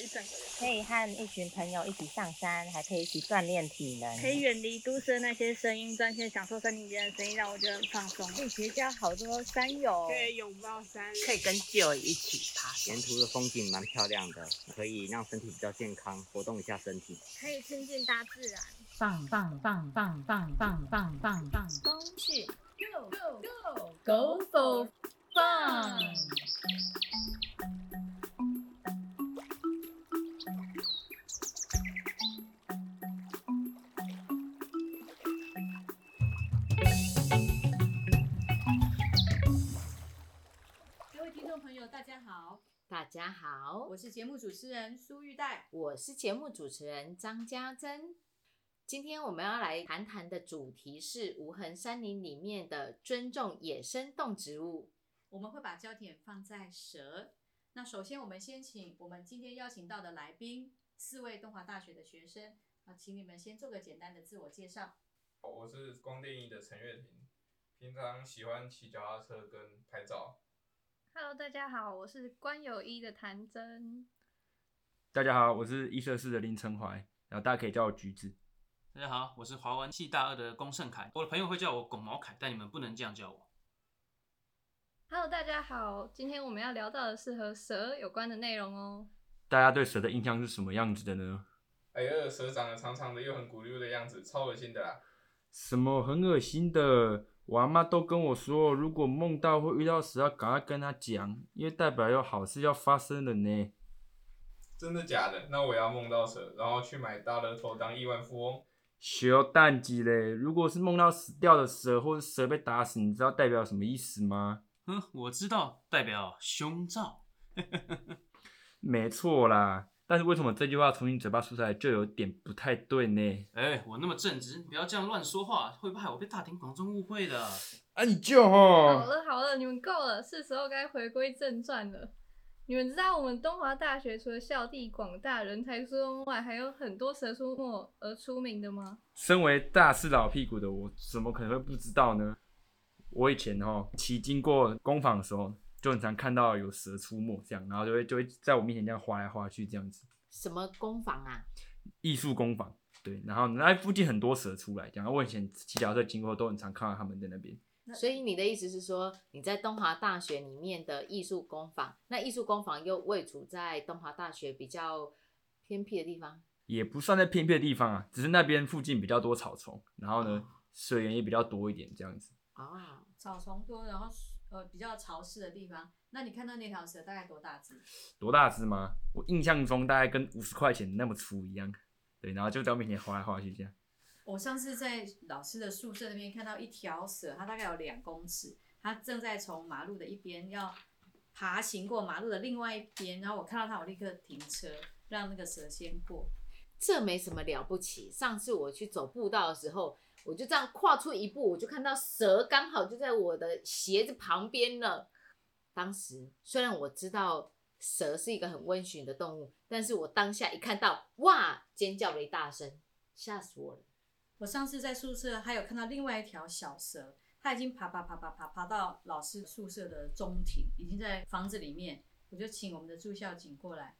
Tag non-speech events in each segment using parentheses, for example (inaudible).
一整个人。可以和一群朋友一起上山，还可以一起锻炼体能。可以远离都市的那些声音，专心享受森林间的声音，让我觉得很放松。可以结交好多山友，可以拥抱山，可以跟旧友一起爬，沿途的风景蛮漂亮的，可以让身体比较健康，活动一下身体。可以亲近大自然。棒棒棒棒棒棒棒棒棒！风去 Go go go go for fun！家好，大家好，我是节目主持人苏玉黛。我是节目主持人张家珍。今天我们要来谈谈的主题是无痕山林里面的尊重野生动植物。我们会把焦点放在蛇。那首先，我们先请我们今天邀请到的来宾，四位东华大学的学生，啊，请你们先做个简单的自我介绍。我是光电一的陈月婷，平常喜欢骑脚踏车跟拍照。Hello，大家好，我是关友一的谭真。大家好，我是一社四的林成怀，然后大家可以叫我橘子。大家好，我是华文系大二的龚胜凯，我的朋友会叫我龚毛凯，但你们不能这样叫我。Hello，大家好，今天我们要聊到的是和蛇有关的内容哦。大家对蛇的印象是什么样子的呢？哎呀，蛇长得长长的又很骨溜的样子，超恶心的啦！什么很恶心的？我阿妈都跟我说，如果梦到会遇到蛇，要赶快跟他讲，因为代表有好事要发生了呢。真的假的？那我要梦到蛇，然后去买大乐透当亿万富翁。小蛋鸡嘞！如果是梦到死掉的蛇，或者蛇被打死，你知道代表什么意思吗？嗯，我知道，代表胸罩。(laughs) 没错啦，但是为什么这句话从你嘴巴说出来就有点不太对呢？哎、我那么正直，不要这样乱说话，会害我被大庭广众误会的。啊，你就好吼，了好了，你们够了，是时候该回归正传了。你们知道我们东华大学除了校地广大、人才出众外，还有很多蛇出没而出名的吗？身为大四老屁股的我，怎么可能会不知道呢？我以前哈骑经过工坊的时候，就很常看到有蛇出没，这样，然后就会就会在我面前这样划来划去这样子。什么工坊啊？艺术工坊，对，然后那附近很多蛇出来，然后。我以前骑脚踏车经过都很常看到他们在那边。所以你的意思是说，你在东华大学里面的艺术工坊，那艺术工坊又位处在东华大学比较偏僻的地方？也不算在偏僻的地方啊，只是那边附近比较多草丛，然后呢，水源也比较多一点，这样子。啊，草丛多，然后呃比较潮湿的地方。那你看到那条蛇大概多大只？多大只吗？我印象中大概跟五十块钱那么粗一样，对，然后就在我面前划来划去这样。我上次在老师的宿舍那边看到一条蛇，它大概有两公尺，它正在从马路的一边要爬行过马路的另外一边，然后我看到它，我立刻停车，让那个蛇先过。这没什么了不起。上次我去走步道的时候，我就这样跨出一步，我就看到蛇刚好就在我的鞋子旁边了。当时虽然我知道蛇是一个很温驯的动物，但是我当下一看到，哇，尖叫了一大声，吓死我了。我上次在宿舍还有看到另外一条小蛇，它已经爬爬爬爬爬爬到老师宿舍的中庭，已经在房子里面。我就请我们的住校警过来，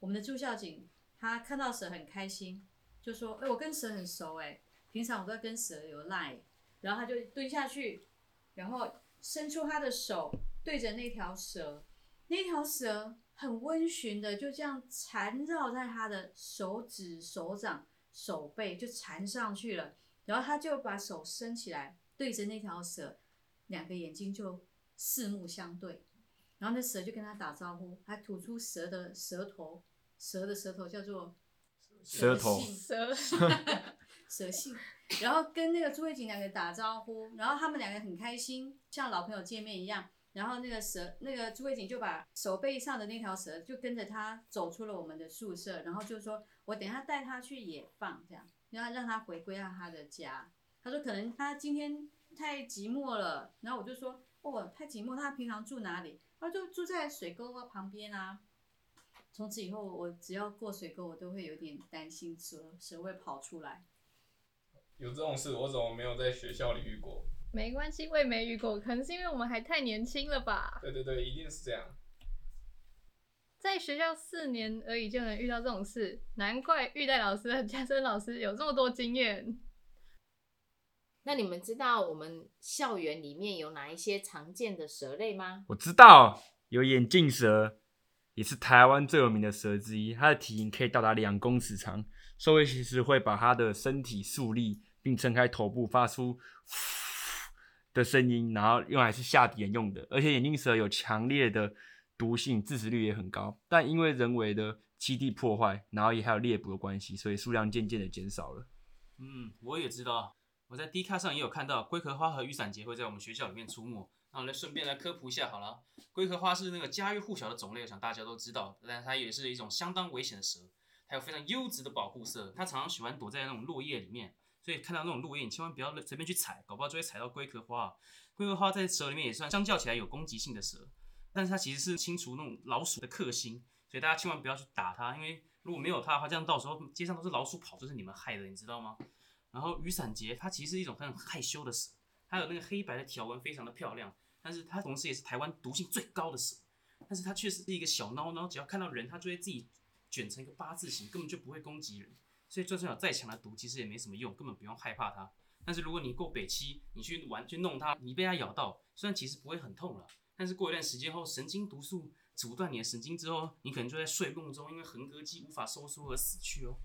我们的住校警他看到蛇很开心，就说：“哎、我跟蛇很熟哎、平常我都在跟蛇有赖。”然后他就蹲下去，然后伸出他的手对着那条蛇，那条蛇很温驯的就这样缠绕在他的手指、手掌。手背就缠上去了，然后他就把手伸起来，对着那条蛇，两个眼睛就四目相对，然后那蛇就跟他打招呼，还吐出蛇的舌头，蛇的舌头叫做舌头信 (laughs) 蛇蛇信，然后跟那个朱慧锦两个打招呼，然后他们两个很开心，像老朋友见面一样。然后那个蛇，那个朱慧锦就把手背上的那条蛇就跟着他走出了我们的宿舍，然后就说：“我等一下带他去野放，这样，然后让他回归到他的家。”他说：“可能他今天太寂寞了。”然后我就说：“哦，太寂寞，他平常住哪里？”他就住在水沟旁边啊。从此以后，我只要过水沟，我都会有点担心蛇蛇会跑出来。有这种事，我怎么没有在学校里遇过？没关系，我也没遇过，可能是因为我们还太年轻了吧。对对对，一定是这样。在学校四年而已就能遇到这种事，难怪玉带老师和嘉生老师有这么多经验。那你们知道我们校园里面有哪一些常见的蛇类吗？我知道有眼镜蛇，也是台湾最有名的蛇之一，它的体型可以到达两公尺长，兽会其实会把它的身体竖立，并撑开头部，发出的声音，然后用来是下敌人用的。而且眼镜蛇有强烈的毒性，致死率也很高，但因为人为的栖地破坏，然后也还有猎捕的关系，所以数量渐渐的减少了。嗯，我也知道，我在 D 卡上也有看到龟壳花和雨伞节会在我们学校里面出没。那我来顺便来科普一下好了，龟壳花是那个家喻户晓的种类，我想大家都知道，但它也是一种相当危险的蛇，它有非常优质的保护色，它常常喜欢躲在那种落叶里面，所以看到那种落叶，你千万不要随便去踩，搞不好就会踩到龟壳花。龟壳花在蛇里面也算相较起来有攻击性的蛇，但是它其实是清除那种老鼠的克星，所以大家千万不要去打它，因为如果没有它的话，这样到时候街上都是老鼠跑，就是你们害的，你知道吗？然后雨伞节它其实是一种很害羞的蛇，它有那个黑白的条纹，非常的漂亮。但是它同时也是台湾毒性最高的蛇，但是它确实是一个小孬孬，只要看到人，它就会自己卷成一个八字形，根本就不会攻击人。所以就算有再强的毒，其实也没什么用，根本不用害怕它。但是如果你够北七，你去玩去弄它，你被它咬到，虽然其实不会很痛了，但是过一段时间后，神经毒素阻断你的神经之后，你可能就在睡梦中，因为横膈肌无法收缩而死去哦。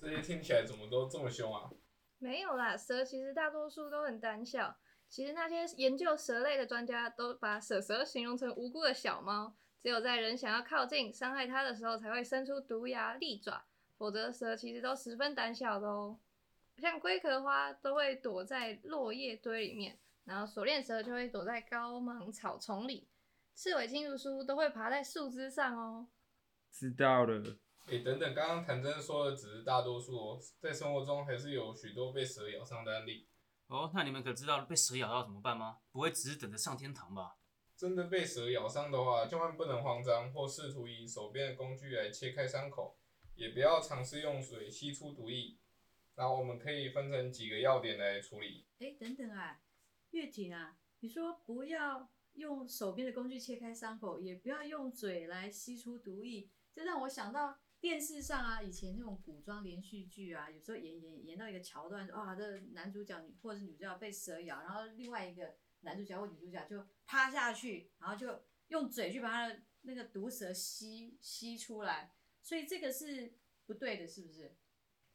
这些听起来怎么都这么凶啊？没有啦，蛇其实大多数都很胆小。其实那些研究蛇类的专家都把蛇蛇形容成无辜的小猫，只有在人想要靠近伤害它的时候才会伸出毒牙利爪，否则蛇其实都十分胆小的哦。像龟壳花都会躲在落叶堆里面，然后锁链蛇就会躲在高芒草丛里，刺尾青竹苏都会爬在树枝上哦。知道了。诶，等等，刚刚谭真说的只是大多数哦，在生活中还是有许多被蛇咬伤的案例。哦，那你们可知道被蛇咬到怎么办吗？不会只是等着上天堂吧？真的被蛇咬伤的话，千万不能慌张，或试图以手边的工具来切开伤口，也不要尝试用水吸出毒液。然后我们可以分成几个要点来处理。哎，等等啊，月婷啊，你说不要用手边的工具切开伤口，也不要用嘴来吸出毒液，这让我想到。电视上啊，以前那种古装连续剧啊，有时候演演演到一个桥段，哇，这男主角或者是女主角被蛇咬，然后另外一个男主角或女主角就趴下去，然后就用嘴去把他的那个毒蛇吸吸出来，所以这个是不对的，是不是？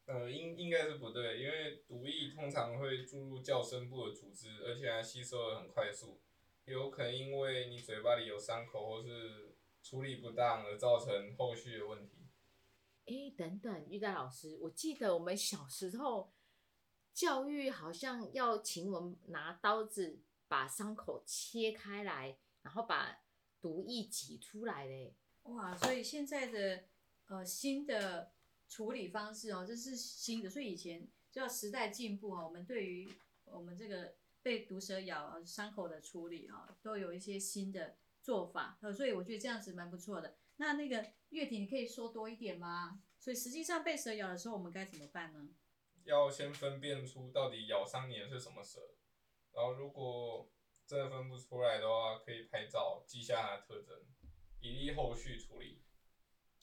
呃，应应该是不对，因为毒液通常会注入较深部的组织，而且还吸收的很快速，有可能因为你嘴巴里有伤口或是处理不当而造成后续的问题。哎，等等，玉带老师，我记得我们小时候教育好像要请我们拿刀子把伤口切开来，然后把毒液挤出来嘞。哇，所以现在的呃新的处理方式哦，这是新的，所以以前叫时代进步哈，我们对于我们这个被毒蛇咬伤口的处理哈，都有一些新的做法，呃，所以我觉得这样子蛮不错的。那那个月婷，你可以说多一点吗？所以实际上被蛇咬的时候，我们该怎么办呢？要先分辨出到底咬伤你的是什么蛇，然后如果真的分不出来的话，可以拍照记下它的特征，以利后续处理。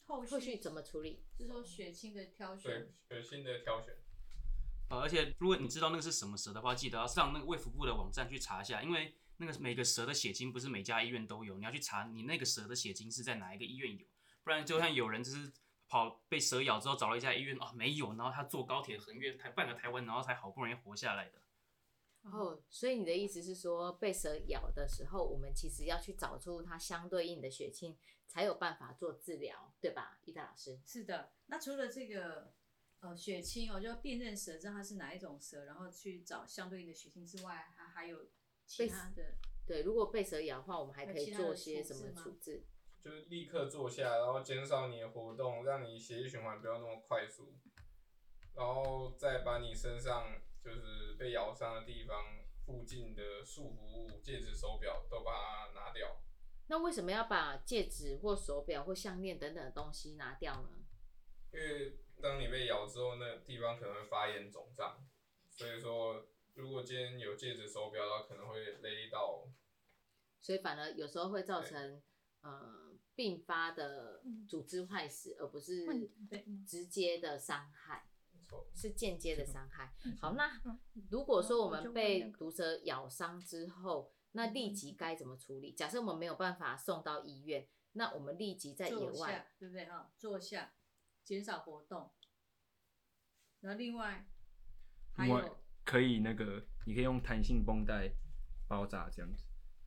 后后续怎么处理？是说血清的挑选。对，血清的挑选。呃，而且如果你知道那个是什么蛇的话，记得要上那个卫福部的网站去查一下，因为那个每个蛇的血清不是每家医院都有，你要去查你那个蛇的血清是在哪一个医院有。不然，就像有人就是跑被蛇咬之后找了一家医院哦没有，然后他坐高铁横越台半个台湾，然后才好不容易活下来的。哦，所以你的意思是说，被蛇咬的时候，我们其实要去找出它相对应的血清，才有办法做治疗，对吧，伊达老师？是的。那除了这个呃血清哦，就要辨认蛇知道它是哪一种蛇，然后去找相对应的血清之外，还还有其他的。对，如果被蛇咬的话，我们还可以做些什么处置？就是立刻坐下，然后减少你的活动，让你血液循环不要那么快速，然后再把你身上就是被咬伤的地方附近的束缚物、戒指、手表都把它拿掉。那为什么要把戒指或手表或项链等等的东西拿掉呢？因为当你被咬之后，那地方可能会发炎肿胀，所以说如果今天有戒指、手表的话，可能会勒到。所以反而有时候会造成呃。并发的组织坏死，而不是直接的伤害。是间接的伤害。嗯好，那嗯如果说我们被毒蛇咬伤之后，那立即该怎么处理？假设我们没有办法送到医院，那我们立即在野外，，对不对哈？坐下，减少活动。然后另外还另外有可以那个，你可以用弹性绷带包扎这样子，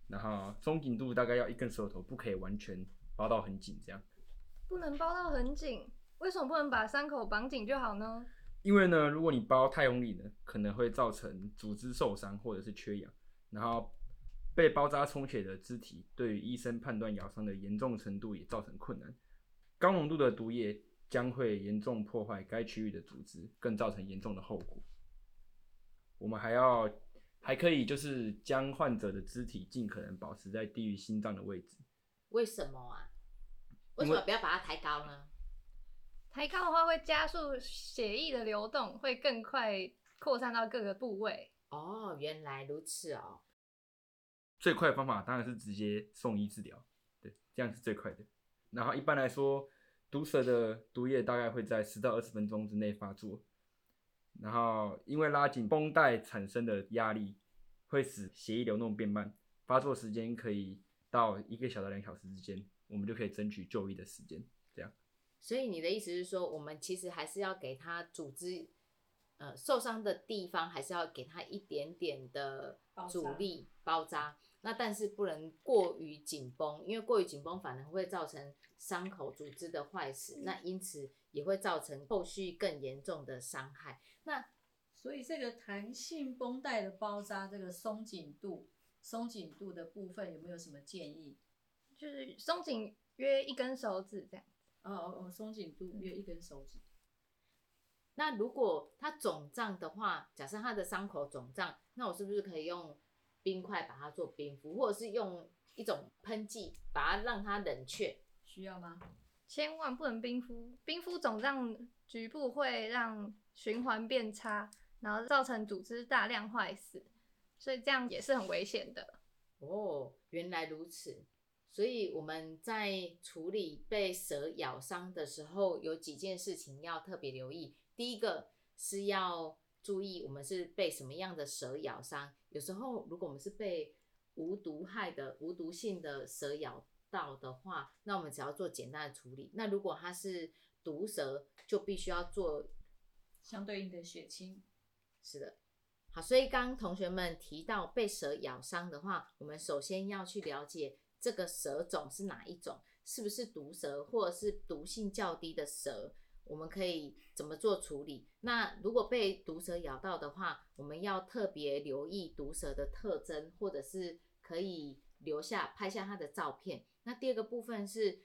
然后松紧度大概要一根手头，不可以完全包到很紧这样。不能包到很紧，为什么不能把伤口绑紧就好呢？因为呢，如果你包太用力呢，可能会造成组织受伤或者是缺氧，然后被包扎充血的肢体对于医生判断咬伤的严重程度也造成困难。高浓度的毒液将会严重破坏该区域的组织，更造成严重的后果。我们还要还可以就是将患者的肢体尽可能保持在低于心脏的位置。为什么啊？为什么不要把它抬高呢？抬高的话会加速血液的流动，会更快扩散到各个部位。哦，原来如此哦。最快的方法当然是直接送医治疗，对，这样是最快的。然后一般来说，毒蛇的毒液大概会在十到二十分钟之内发作，然后因为拉紧绷带产生的压力，会使血液流动变慢，发作时间可以到一个小时到两小时之间，我们就可以争取就医的时间。所以你的意思是说，我们其实还是要给他组织，呃，受伤的地方还是要给他一点点的阻力包扎。那但是不能过于紧绷，因为过于紧绷反而会造成伤口组织的坏死，那因此也会造成后续更严重的伤害。那所以这个弹性绷带的包扎，这个松紧度、松紧度的部分有没有什么建议？就是松紧约一根手指这样。哦哦哦，松紧度约一根手指。那如果它肿胀的话，假设它的伤口肿胀，那我是不是可以用冰块把它做冰敷，或者是用一种喷剂把它让它冷却？需要吗？千万不能冰敷，冰敷肿胀局部会让循环变差，然后造成组织大量坏死，所以这样也是很危险的。哦，原来如此。所以我们在处理被蛇咬伤的时候，有几件事情要特别留意。第一个是要注意我们是被什么样的蛇咬伤。有时候如果我们是被无毒害的、无毒性的蛇咬到的话，那我们只要做简单的处理。那如果它是毒蛇，就必须要做相对应的血清。是的，好，所以刚刚同学们提到被蛇咬伤的话，我们首先要去了解这个蛇种是哪一种，是不是毒蛇或者是毒性较低的蛇，我们可以怎么做处理？那如果被毒蛇咬到的话，我们要特别留意毒蛇的特征，或者是可以留下拍下它的照片。那第二个部分是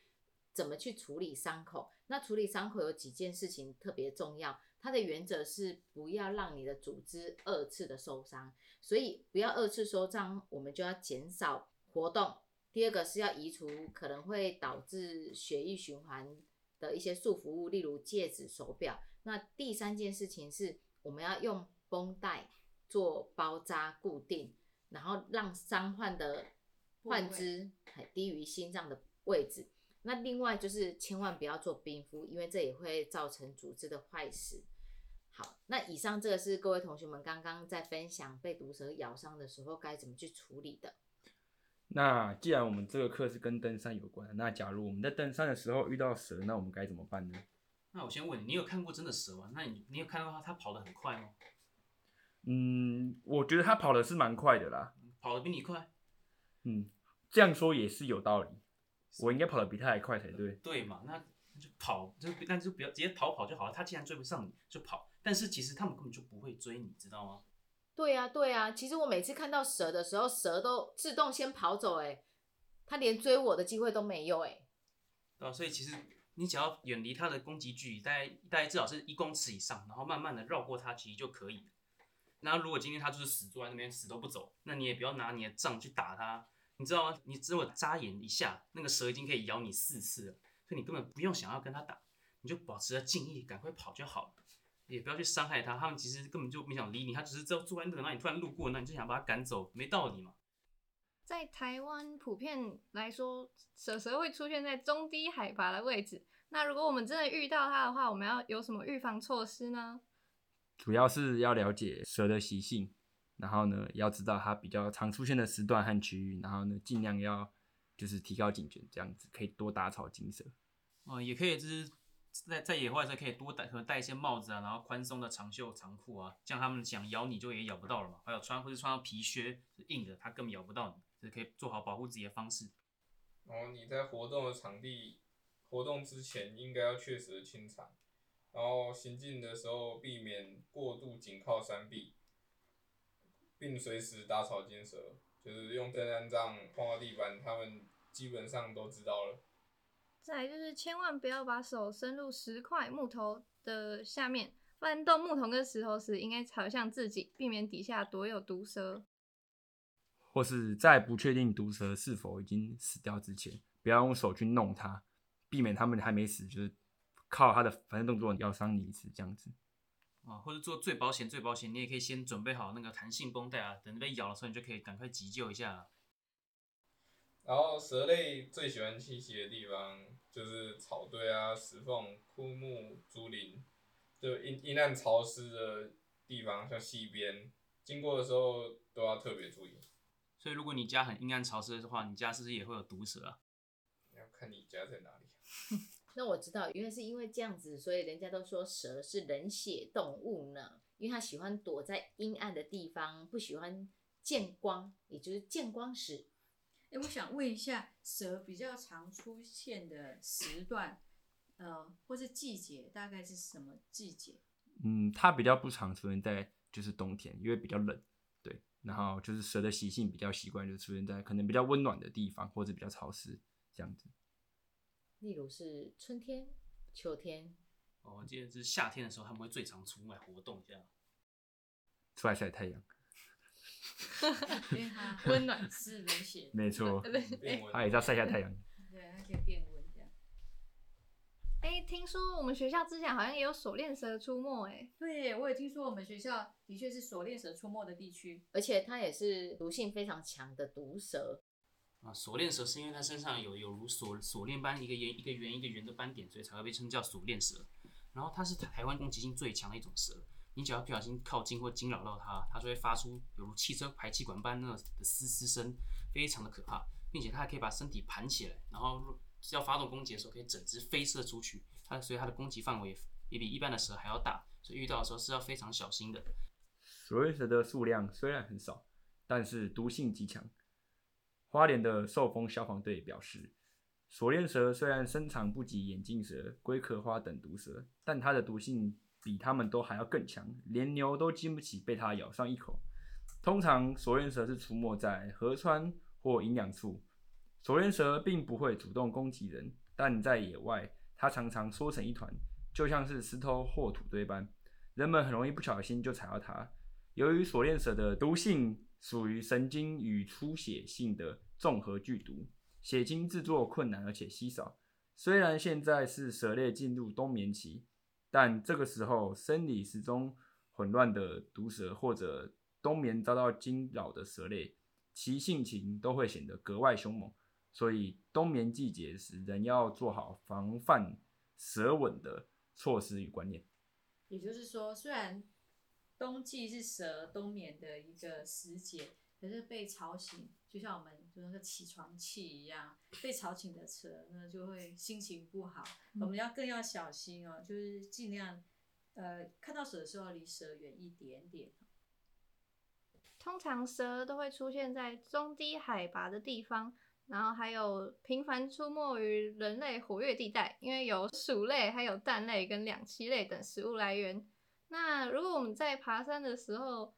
怎么去处理伤口？那处理伤口有几件事情特别重要。它的原则是不要让你的组织二次的受伤，所以不要二次受伤，我们就要减少活动。第二个是要移除可能会导致血液循环的一些束缚物，例如戒指、手表。那第三件事情是我们要用绷带做包扎固定，然后让伤患的患肢很低于心脏的位置。那另外就是千万不要做冰敷，因为这也会造成组织的坏死。好，那以上这个是各位同学们刚刚在分享被毒蛇咬伤的时候该怎么去处理的。那既然我们这个课是跟登山有关，那假如我们在登山的时候遇到蛇，那我们该怎么办呢？那我先问你，你有看过真的蛇吗？那你你有看到它它跑得很快吗？嗯，我觉得它跑的是蛮快的啦。跑得比你快？嗯，这样说也是有道理。我应该跑得比他还快才对。对嘛？那那就跑，就那就不要直接逃跑就好了。它既然追不上你，就跑。但是其实他们根本就不会追你，知道吗？对呀、对呀、其实我每次看到蛇的时候，蛇都自动先跑走、欸，它连追我的机会都没有、欸，对啊，所以其实你只要远离它的攻击距离，大概大概至少是一公尺以上，然后慢慢的绕过它，其实就可以。那如果今天它就是死坐在那边死都不走，那你也不要拿你的杖去打它，你知道吗？你只有眨眼一下，那个蛇已经可以咬你四次了，所以你根本不用想要跟它打，你就保持着敬意，赶快跑就好了。也不要去伤害它，它们其实根本就没想理你，它只是在坐在那等到你突然路过，那你就想把它赶走，没道理嘛。在台湾普遍来说，蛇蛇会出现在中低海拔的位置。那如果我们真的遇到它的话，我们要有什么预防措施呢？主要是要了解蛇的习性，然后呢，要知道它比较常出现的时段和区域，然后呢，尽量要就是提高警觉，这样子可以多打草惊蛇。哦、也可以就是在在野外的时候可以多戴，可能戴一些帽子啊，然后宽松的长袖长裤啊，这样他们想咬你就也咬不到了嘛。还有穿或是穿到皮靴是硬的，它根本咬不到你，是可以做好保护自己的方式。然后你在活动的场地活动之前，应该要确实清场，然后行进的时候避免过度紧靠山壁，并随时打草惊蛇，就是用登山杖碰到地板，他们基本上都知道了。再来就是千万不要把手伸入石块、木头的下面，翻动木头跟石头时，应该朝向自己，避免底下躲有毒蛇。或是在不确定毒蛇是否已经死掉之前，不要用手去弄它，避免它们还没死，就是靠它的反正动作咬伤你一次这样子。啊，或者做最保险、最保险，你也可以先准备好那个弹性绷带啊，等被咬的时候，你就可以赶快急救一下了。然后蛇类最喜欢栖息的地方就是草堆啊、石缝、枯木、竹林，就阴阴暗潮湿的地方，像溪边，经过的时候都要特别注意。所以如果你家很阴暗潮湿的话，你家是不是也会有毒蛇啊？要看你家在哪里。(laughs) 那我知道，原来是因为这样子，所以人家都说蛇是冷血动物呢，因为它喜欢躲在阴暗的地方，不喜欢见光，也就是见光时。哎，我想问一下，蛇比较常出现的时段，呃，或是季节，大概是什么季节？嗯，它比较不常出现在就是冬天，因为比较冷，对。然后就是蛇的习性比较习惯，就出现在可能比较温暖的地方，或者比较潮湿这样子。例如是春天、秋天，哦，我记得是夏天的时候，他们会最常出来活动一下。出来晒太阳，(laughs) (laughs) 温暖是冷血，没错，(laughs) 变温它也是要晒下太阳。对，它可以变温这样。哎、听说我们学校之前好像也有锁链蛇出没、哎，对，我也听说我们学校的确是锁链蛇出没的地区。而且它也是毒性非常强的毒蛇。啊，锁链蛇是因为它身上有有如锁锁链般一个圆一个圆一个圆的斑点，所以才会被称叫锁链蛇。然后它是台湾攻击性最强的一种蛇，你只要不小心靠近或惊扰到它，它就会发出有如汽车排气管般那的嘶嘶声，非常的可怕，并且它还可以把身体盘起来，然后要发动攻击的时候可以整只飞射出去。它所以它的攻击范围也比一般的蛇还要大，所以遇到的时候是要非常小心的。锁链蛇的数量虽然很少，但是毒性极强。花莲的受风消防队表示，锁链蛇虽然身长不及眼镜蛇、龟壳花等毒蛇，但它的毒性比它们都还要更强，连牛都经不起被它咬上一口。通常锁链蛇是出没在河川或营养处，锁链蛇并不会主动攻击人，但在野外，它常常缩成一团，就像是石头或土堆般，人们很容易不小心就踩到它。由于锁链蛇的毒性属于神经与出血性的综合剧毒，血清制作困难而且稀少。虽然现在是蛇类进入冬眠期，但这个时候生理时钟混乱的毒蛇或者冬眠遭到惊扰的蛇类，其性情都会显得格外凶猛。所以冬眠季节时，人要做好防范蛇吻的措施与观念。也就是说，虽然冬季是蛇冬眠的一个时节，可是被吵醒，就像我们就那个起床气一样，被吵醒的蛇那就会心情不好。我们要更要小心哦，就是尽量呃看到蛇的时候离蛇远一点点。通常蛇都会出现在中低海拔的地方，然后还有频繁出没于人类活跃地带，因为有鼠类、还有蛋类跟两栖类等食物来源。那如果我们在爬山的时候，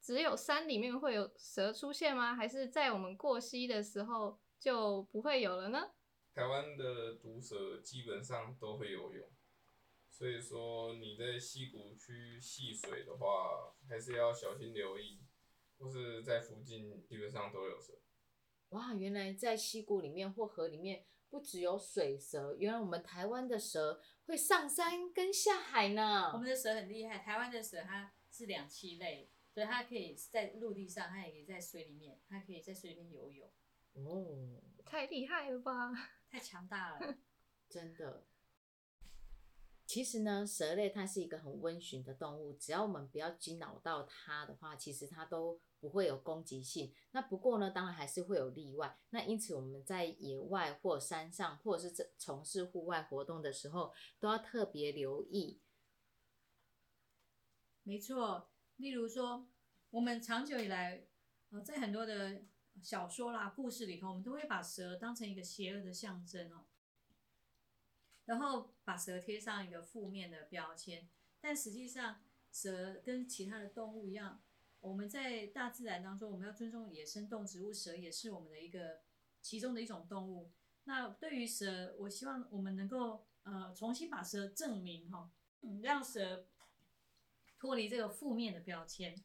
只有山里面会有蛇出现吗？还是在我们过溪的时候就不会有了呢？台湾的毒蛇基本上都会游泳，所以说你在溪谷区戏水的话，还是要小心留意，或是在附近基本上都有蛇。哇，原来在溪谷里面或河里面不只有水蛇，原来我们台湾的蛇会上山跟下海呢。我们的蛇很厉害，台湾的蛇它是两栖类，对，它可以在陆地上，它也可以在水里面，它可以在水里面游泳，哦，太厉害了吧！(laughs) 太强大了。(laughs) 真的。其实呢，蛇类它是一个很温驯的动物，只要我们不要惊扰到它的话，其实它都不会有攻击性。那不过呢，当然还是会有例外。那因此我们在野外或山上，或者是从事户外活动的时候，都要特别留意。没错，例如说，我们长久以来，呃，在很多的小说啦、故事里头，我们都会把蛇当成一个邪恶的象征哦，然后把蛇贴上一个负面的标签。但实际上，蛇跟其他的动物一样，我们在大自然当中，我们要尊重野生动植物，蛇也是我们的一个其中的一种动物。那对于蛇，我希望我们能够呃重新把蛇证明哈、让蛇脱离这个负面的标签。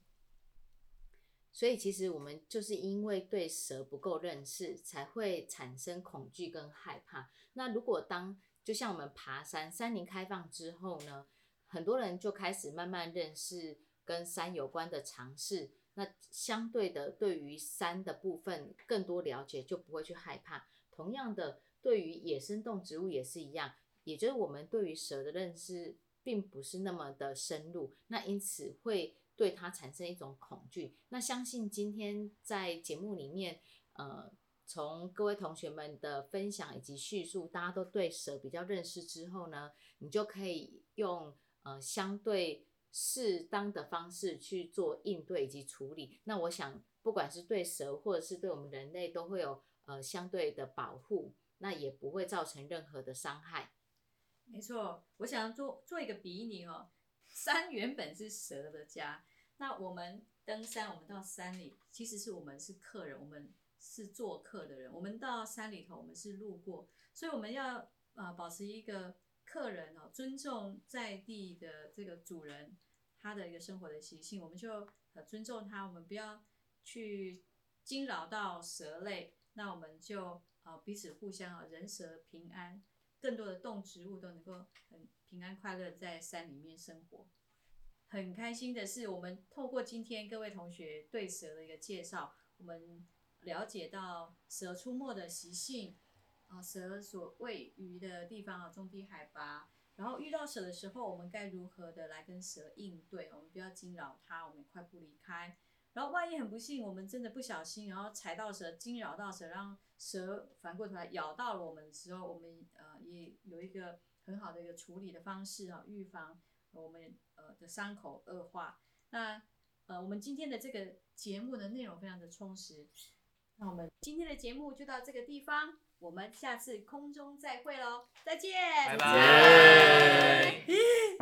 所以其实我们就是因为对蛇不够认识，才会产生恐惧跟害怕。那如果当就像我们爬山，山林开放之后呢，很多人就开始慢慢认识跟山有关的常识。那相对的，对于山的部分更多了解，就不会去害怕。同样的，对于野生动植物也是一样，也就是我们对于蛇的认识并不是那么的深入，那因此会对它产生一种恐惧。那相信今天在节目里面，呃，从各位同学们的分享以及叙述，大家都对蛇比较认识之后呢，你就可以用呃相对适当的方式去做应对以及处理。那我想，不管是对蛇或者是对我们人类，都会有呃相对的保护，那也不会造成任何的伤害。没错，我想做做一个比拟哦。山原本是蛇的家，那我们登山，我们到山里，其实是我们是客人，我们是做客的人。我们到山里头，我们是路过，所以我们要啊、保持一个客人哦，尊重在地的这个主人他的一个生活的习性，我们就呃尊重他，我们不要去惊扰到蛇类，那我们就呃彼此互相啊人蛇平安。更多的动植物都能够很平安快乐在山里面生活。很开心的是，我们透过今天各位同学对蛇的一个介绍，我们了解到蛇出没的习性，啊，蛇所位于的地方啊，中低海拔。然后遇到蛇的时候，我们该如何的来跟蛇应对？我们不要惊扰它，我们快步离开。然后万一很不幸，我们真的不小心，然后踩到蛇，惊扰到蛇，让蛇反过头来咬到了我们的时候，我们呃也有一个很好的一个处理的方式啊，预防我们呃的伤口恶化。那呃我们今天的这个节目的内容非常的充实，那我们今天的节目就到这个地方，我们下次空中再会喽，再见，拜拜。